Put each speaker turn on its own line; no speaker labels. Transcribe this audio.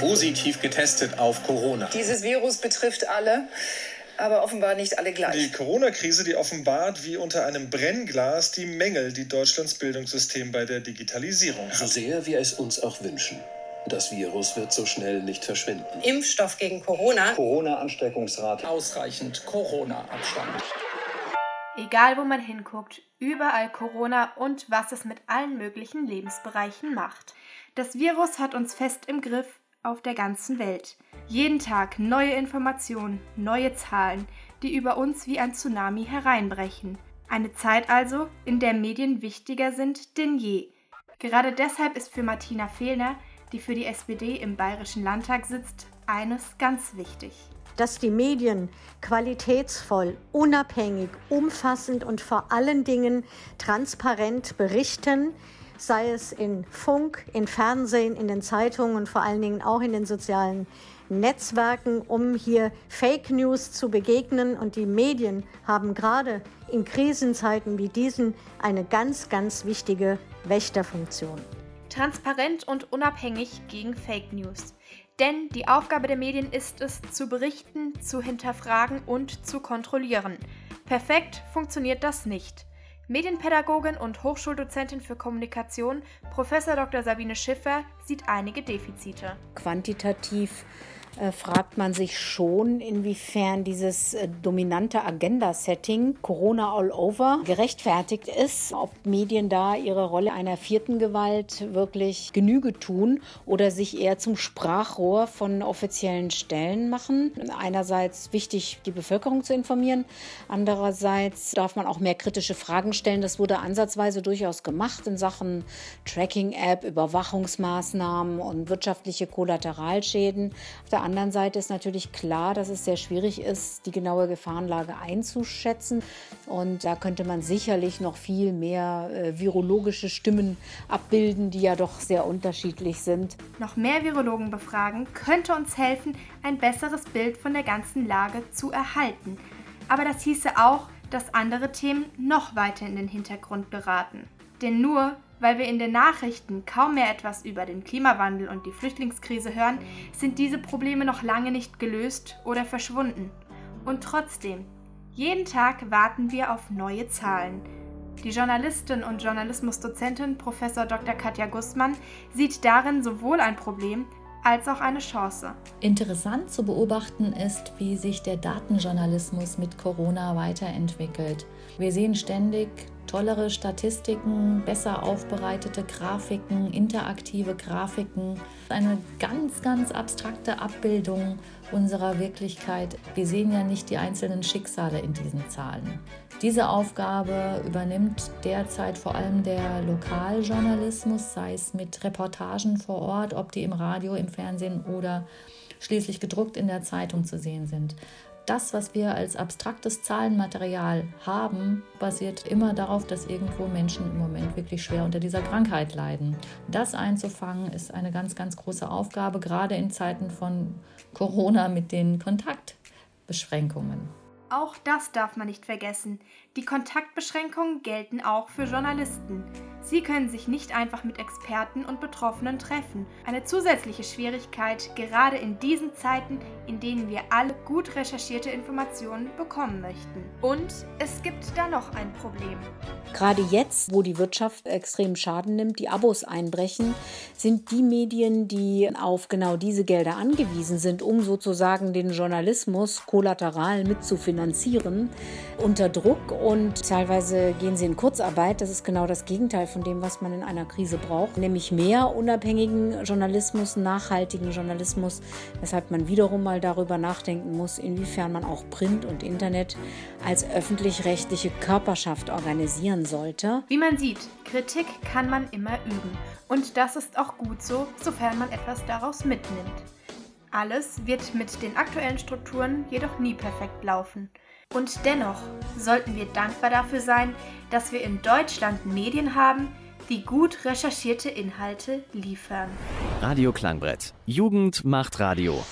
positiv getestet auf Corona.
Dieses Virus betrifft alle aber offenbar nicht alle gleich.
Die Corona-Krise, die offenbart wie unter einem Brennglas die Mängel, die Deutschlands Bildungssystem bei der Digitalisierung hat.
So sehr wir es uns auch wünschen. Das Virus wird so schnell nicht verschwinden.
Impfstoff gegen Corona.
Corona-Ansteckungsrate.
Ausreichend Corona-Abstand.
Egal wo man hinguckt, überall Corona und was es mit allen möglichen Lebensbereichen macht. Das Virus hat uns fest im Griff auf der ganzen Welt. Jeden Tag neue Informationen, neue Zahlen, die über uns wie ein Tsunami hereinbrechen. Eine Zeit also, in der Medien wichtiger sind denn je. Gerade deshalb ist für Martina Fehlner, die für die SPD im Bayerischen Landtag sitzt, eines ganz wichtig
dass die Medien qualitätsvoll, unabhängig, umfassend und vor allen Dingen transparent berichten, sei es in Funk, in Fernsehen, in den Zeitungen und vor allen Dingen auch in den sozialen Netzwerken, um hier Fake News zu begegnen. Und die Medien haben gerade in Krisenzeiten wie diesen eine ganz, ganz wichtige Wächterfunktion.
Transparent und unabhängig gegen Fake News. Denn die Aufgabe der Medien ist es, zu berichten, zu hinterfragen und zu kontrollieren. Perfekt funktioniert das nicht. Medienpädagogin und Hochschuldozentin für Kommunikation, Prof. Dr. Sabine Schiffer, sieht einige Defizite.
Quantitativ äh, fragt man sich schon, inwiefern dieses äh, dominante Agenda-Setting Corona all over gerechtfertigt ist, ob Medien da ihre Rolle einer vierten Gewalt wirklich Genüge tun oder sich eher zum Sprachrohr von offiziellen Stellen machen. Einerseits wichtig, die Bevölkerung zu informieren, andererseits darf man auch mehr kritische Fragen stellen. Das wurde ansatzweise durchaus gemacht in Sachen Tracking-App, Überwachungsmaßnahmen und wirtschaftliche Kollateralschäden. Auf der anderen Seite ist natürlich klar, dass es sehr schwierig ist, die genaue Gefahrenlage einzuschätzen. Und da könnte man sicherlich noch viel mehr äh, virologische Stimmen abbilden, die ja doch sehr unterschiedlich sind.
Noch mehr Virologen befragen könnte uns helfen, ein besseres Bild von der ganzen Lage zu erhalten. Aber das hieße auch, dass andere Themen noch weiter in den Hintergrund geraten. Denn nur weil wir in den Nachrichten kaum mehr etwas über den Klimawandel und die Flüchtlingskrise hören, sind diese Probleme noch lange nicht gelöst oder verschwunden. Und trotzdem, jeden Tag warten wir auf neue Zahlen. Die Journalistin und Journalismusdozentin Prof. Dr. Katja Gussmann sieht darin sowohl ein Problem als auch eine Chance.
Interessant zu beobachten ist, wie sich der Datenjournalismus mit Corona weiterentwickelt. Wir sehen ständig tollere Statistiken, besser aufbereitete Grafiken, interaktive Grafiken, eine ganz, ganz abstrakte Abbildung unserer Wirklichkeit. Wir sehen ja nicht die einzelnen Schicksale in diesen Zahlen. Diese Aufgabe übernimmt derzeit vor allem der Lokaljournalismus, sei es mit Reportagen vor Ort, ob die im Radio, im Fernsehen oder schließlich gedruckt in der Zeitung zu sehen sind das, was wir als abstraktes Zahlenmaterial haben, basiert immer darauf, dass irgendwo Menschen im Moment wirklich schwer unter dieser Krankheit leiden. Das einzufangen ist eine ganz, ganz große Aufgabe, gerade in Zeiten von Corona mit den Kontaktbeschränkungen.
Auch das darf man nicht vergessen. Die Kontaktbeschränkungen gelten auch für Journalisten. Sie können sich nicht einfach mit Experten und Betroffenen treffen. Eine zusätzliche Schwierigkeit, gerade in diesen Zeiten, in denen wir alle gut recherchierte Informationen bekommen möchten. Und es gibt da noch ein Problem.
Gerade jetzt, wo die Wirtschaft extrem Schaden nimmt, die Abos einbrechen, sind die Medien, die auf genau diese Gelder angewiesen sind, um sozusagen den Journalismus kollateral mitzufinanzieren, unter Druck und teilweise gehen sie in Kurzarbeit. Das ist genau das Gegenteil von dem, was man in einer Krise braucht, nämlich mehr unabhängigen Journalismus, nachhaltigen Journalismus, weshalb man wiederum mal darüber nachdenken muss, inwiefern man auch Print und Internet als öffentlich-rechtliche Körperschaft organisieren sollte.
Wie man sieht, Kritik kann man immer üben. Und das ist auch gut so, sofern man etwas daraus mitnimmt. Alles wird mit den aktuellen Strukturen jedoch nie perfekt laufen. Und dennoch sollten wir dankbar dafür sein, dass wir in Deutschland Medien haben, die gut recherchierte Inhalte liefern.
Radio Klangbrett. Jugend macht Radio.